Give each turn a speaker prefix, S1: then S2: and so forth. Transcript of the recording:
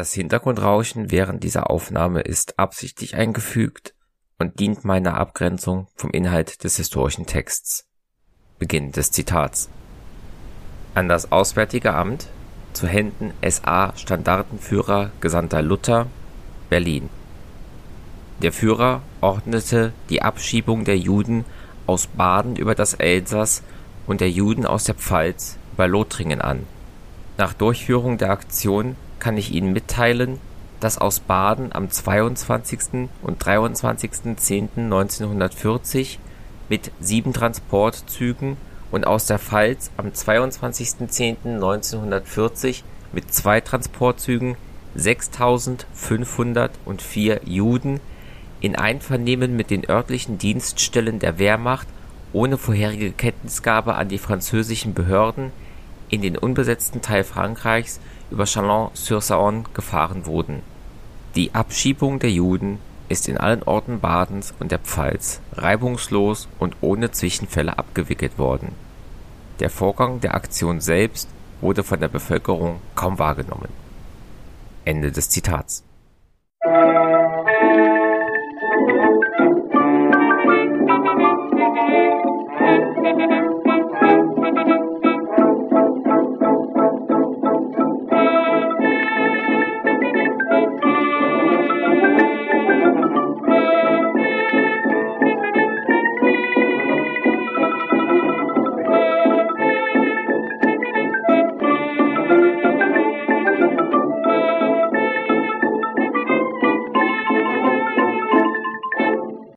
S1: Das Hintergrundrauschen während dieser Aufnahme ist absichtlich eingefügt und dient meiner Abgrenzung vom Inhalt des historischen Texts. Beginn des Zitats. An das Auswärtige Amt zu Händen SA Standartenführer Gesandter Luther, Berlin. Der Führer ordnete die Abschiebung der Juden aus Baden über das Elsass und der Juden aus der Pfalz über Lothringen an. Nach Durchführung der Aktion kann ich Ihnen mitteilen, dass aus Baden am 22. und 23.10.1940 mit sieben Transportzügen und aus der Pfalz am 22.10.1940 mit zwei Transportzügen 6.504 Juden in Einvernehmen mit den örtlichen Dienststellen der Wehrmacht ohne vorherige Kenntnisgabe an die französischen Behörden in den unbesetzten Teil Frankreichs über Chalon-sur-Saône gefahren wurden. Die Abschiebung der Juden ist in allen Orten Badens und der Pfalz reibungslos und ohne Zwischenfälle abgewickelt worden. Der Vorgang der Aktion selbst wurde von der Bevölkerung kaum wahrgenommen. Ende des Zitats. Musik